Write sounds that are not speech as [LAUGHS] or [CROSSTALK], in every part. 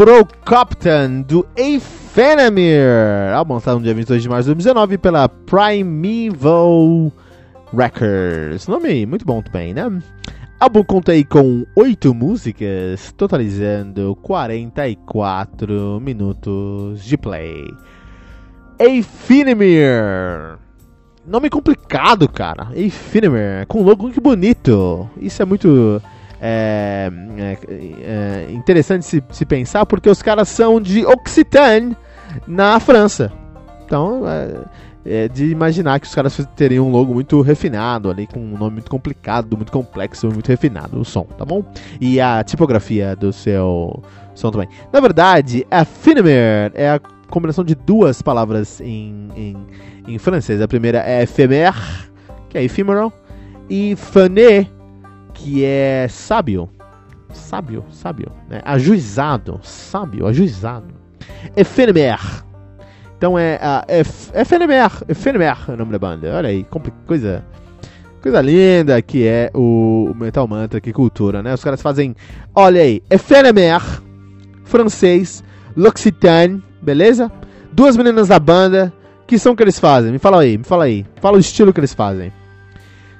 Pro Captain do Aphenemir, álbum lançado no dia 22 de março de 2019 pela Primeval Records. Nome muito bom também, né? Álbum conta aí com 8 músicas, totalizando 44 minutos de play. Aphenemir. Nome complicado, cara. Aphenemir, com logo muito bonito. Isso é muito é, é, é interessante se, se, pensar porque os caras são de Occitane, na França. Então, é, é, de imaginar que os caras teriam um logo muito refinado ali, com um nome muito complicado, muito complexo, muito refinado, o som, tá bom? E a tipografia do seu som também. Na verdade, ephemer é a combinação de duas palavras em, em, em francês. A primeira é ephémère, que é ephemeral, e fané, que é sábio. Sábio, sábio. Né? Ajuizado. Sábio, ajuizado. Ephemer. Então é a Ephemer. Ephemer é o nome da banda. Olha aí, coisa. Coisa linda que é o Metal Mantra, que cultura, né? Os caras fazem. Olha aí, Ephemer, francês, L'Occitane, beleza? Duas meninas da banda. Que som que eles fazem? Me fala aí, me fala aí. Fala o estilo que eles fazem.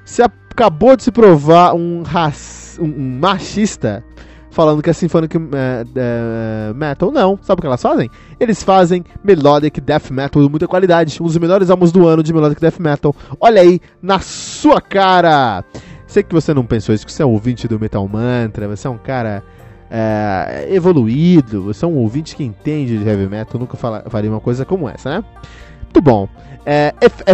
Se a acabou de se provar um, um, um machista falando que é symphonic uh, uh, metal. Não, sabe o que elas fazem? Eles fazem melodic death metal de muita qualidade. Um dos melhores álbuns do ano de melodic death metal. Olha aí, na sua cara! Sei que você não pensou isso, que você é um ouvinte do Metal Mantra, você é um cara uh, evoluído, você é um ouvinte que entende de heavy metal, nunca fala, faria uma coisa como essa, né? Muito bom. É, F,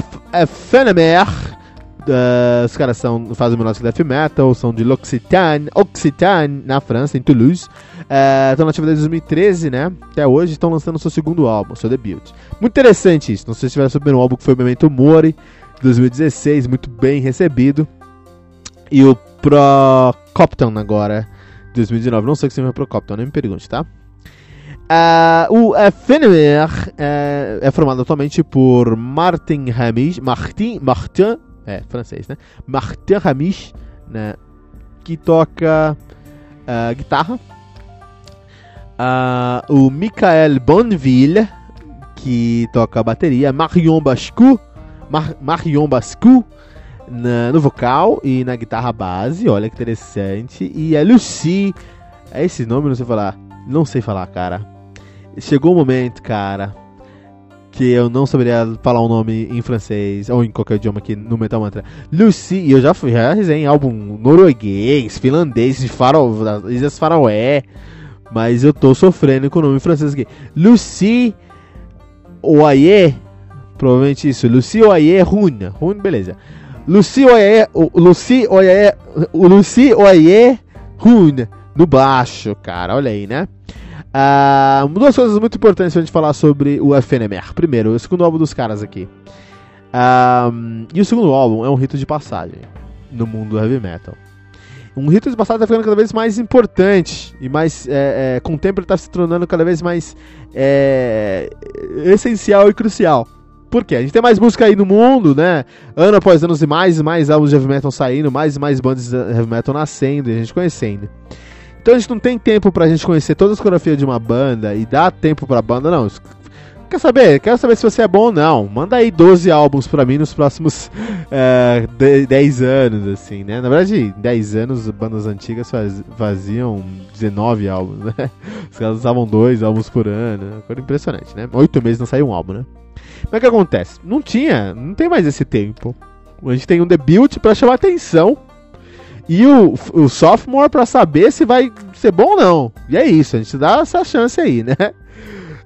Uh, os caras são, fazem melodic death metal, são de L'Occitane, Occitane, na França, em Toulouse. Estão uh, na atividade desde 2013, né? Até hoje estão lançando seu segundo álbum, seu debut. Muito interessante isso. Não sei se tiveram seu primeiro álbum, que foi o Memento Mori, de 2016, muito bem recebido. E o Pro Copton agora, 2019. Não sei o que significa Pro Copton, nem me pergunte, tá? Uh, o Fenner uh, é formado atualmente por Martin Hamish, Martin, Martin é, francês, né? Martin Ramis, né? Que toca uh, guitarra. Uh, o Michael Bonneville, que toca bateria. Marion Bascu, Mar Marion Bascu na, no vocal e na guitarra base. Olha que interessante. E a Lucy, é esse nome, não sei falar. Não sei falar, cara. Chegou o momento, cara que eu não saberia falar o um nome em francês ou em qualquer idioma aqui no Metal Mantra. Lucy, e eu já fui, já em álbum norueguês, finlandês, de farol, Ilhas Faroé, mas eu tô sofrendo com o nome francês aqui. Lucy Oyer, provavelmente isso, Lucy Oyer Rune, Rune, beleza. Lucy Oyer, Lucy Oyer, Lucy Oyer Rune, no baixo, cara, olha aí, né? Uh, duas coisas muito importantes pra gente falar sobre o FNMR. Primeiro, o segundo álbum dos caras aqui. Uh, e o segundo álbum é um rito de passagem no mundo do heavy metal. Um rito espacial tá ficando cada vez mais importante e mais, é, é, com o tempo ele tá se tornando cada vez mais é, essencial e crucial. Por quê? A gente tem mais música aí no mundo, né? Ano após ano, e mais e mais álbuns de heavy metal saindo, mais e mais bandas de heavy metal nascendo e a gente conhecendo. Então a gente não tem tempo pra gente conhecer todas as coreografias de uma banda e dar tempo pra banda, não. Quer saber? Quero saber se você é bom ou não. Manda aí 12 álbuns pra mim nos próximos [LAUGHS] é, 10 anos, assim, né? Na verdade, 10 anos, bandas antigas faziam 19 álbuns, né? [LAUGHS] Os caras usavam dois álbuns por ano. Coisa impressionante, né? Oito meses não saiu um álbum, né? Mas o que acontece? Não tinha, não tem mais esse tempo. A gente tem um debut para chamar atenção e o, o sophomore para saber se vai ser bom ou não. E é isso, a gente dá essa chance aí, né?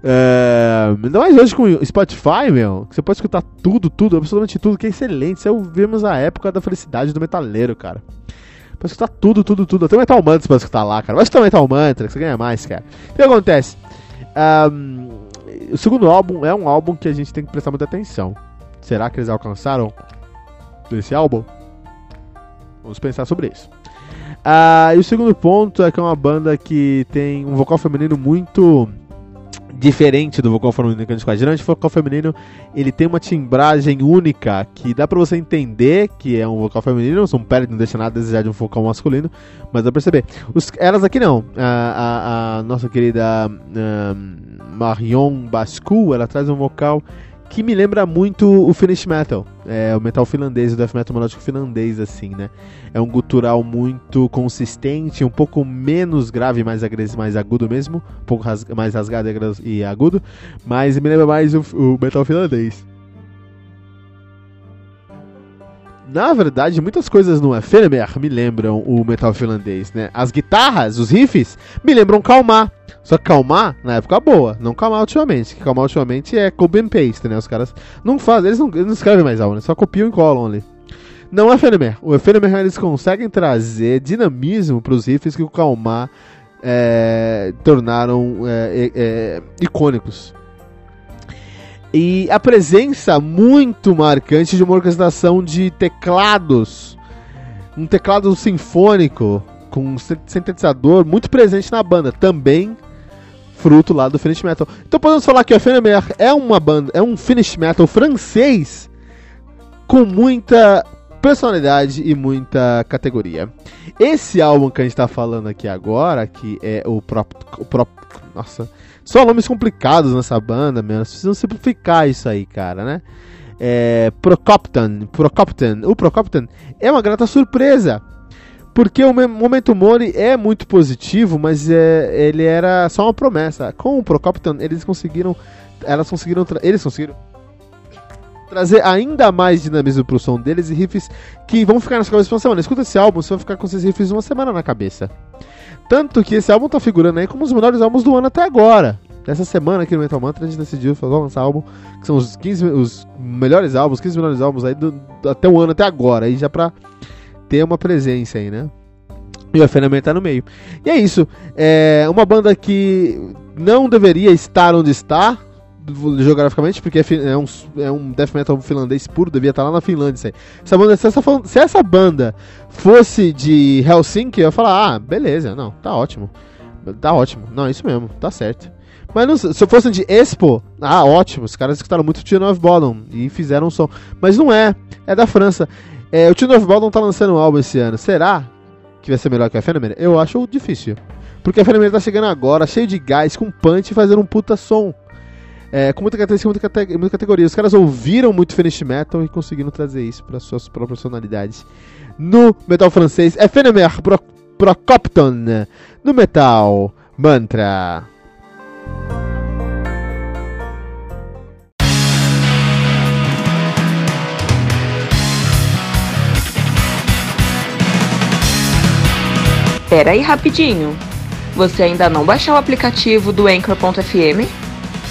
É, ainda mais hoje com o Spotify, meu, você pode escutar tudo, tudo, absolutamente tudo, que é excelente. Isso vimos a época da felicidade do metaleiro, cara. Pode escutar tudo, tudo, tudo. Até o Metal Mantra você pode escutar lá, cara. Vai escutar o Metal Mantra, que você ganha mais, cara. O que acontece? Um, o segundo álbum é um álbum que a gente tem que prestar muita atenção. Será que eles alcançaram esse álbum? Vamos pensar sobre isso. Uh, e o segundo ponto é que é uma banda que tem um vocal feminino muito diferente do vocal feminino que a gente faz. O vocal feminino ele tem uma timbragem única que dá pra você entender que é um vocal feminino, não pele não deixa nada a desejar de um vocal masculino, mas dá pra perceber. Os, elas aqui não. A, a, a nossa querida um, Marion Bascu, ela traz um vocal que me lembra muito o Finnish Metal, é, o metal finlandês, o death metal melódico finlandês, assim, né? É um gutural muito consistente, um pouco menos grave, mais agressivo, mais agudo mesmo, um pouco mais rasgado e agudo, mas me lembra mais o, o metal finlandês. Na verdade, muitas coisas no Ephemer me lembram o metal finlandês, né? As guitarras, os riffs, me lembram Calmar. Só que Calmar, na época boa, não Calmar ultimamente. Que Calmar ultimamente é copy and paste, né? Os caras não fazem, eles não, eles não escrevem mais algo, né? Só copiam e colam ali. Não é. O Ephemer eles conseguem trazer dinamismo para os riffs que o Calmar é, tornaram é, é, icônicos e a presença muito marcante de uma orquestração de teclados, um teclado sinfônico com um sintetizador muito presente na banda, também fruto lá do Finish Metal. Então podemos falar que o Fennemer é uma banda, é um Finish Metal francês com muita personalidade e muita categoria. Esse álbum que a gente está falando aqui agora, que é o próprio, o próprio nossa, só nomes complicados nessa banda, meu. Precisam simplificar isso aí, cara, né? É, Procopton, Procopton, o Procopton é uma grata surpresa. Porque o Momento Mori é muito positivo, mas é, ele era só uma promessa. Com o Procopton, eles conseguiram. Elas conseguiram. Eles conseguiram trazer ainda mais dinamismo pro som deles e riffs que vão ficar nas cabeça por uma semana. Escuta esse álbum, você vai ficar com esses riffs uma semana na cabeça. Tanto que esse álbum tá figurando aí como os melhores álbuns do ano até agora. Essa semana aqui no Metal Mantra a gente decidiu lançar álbum, que são os 15 os melhores álbuns, 15 melhores álbuns aí do, até o ano até agora, aí já pra ter uma presença aí, né? E o FNM tá no meio. E é isso. É uma banda que não deveria estar onde está, geograficamente, porque é, é, um, é um death metal finlandês puro, devia estar lá na Finlândia. Essa banda, se, essa, se essa banda fosse de Helsinki, eu ia falar, ah, beleza, não, tá ótimo. Tá ótimo. Não, é isso mesmo, tá certo. Mas não, se fosse de Expo, ah, ótimo, os caras escutaram muito Tune of Bottom e fizeram um som. Mas não é, é da França. É, o Tune of Bottom tá lançando um álbum esse ano. Será que vai ser melhor que a Fenomen? Eu acho difícil. Porque a Fenomen tá chegando agora, cheio de gás, com punch, fazendo um puta som. É, com muita característica, muita, cate muita categoria. Os caras ouviram muito Finish Metal e conseguiram trazer isso para suas próprias personalidades. No metal francês, é Fenemer Pro Procopton. No metal, Mantra. Pera aí rapidinho. Você ainda não baixou o aplicativo do Anchor.fm?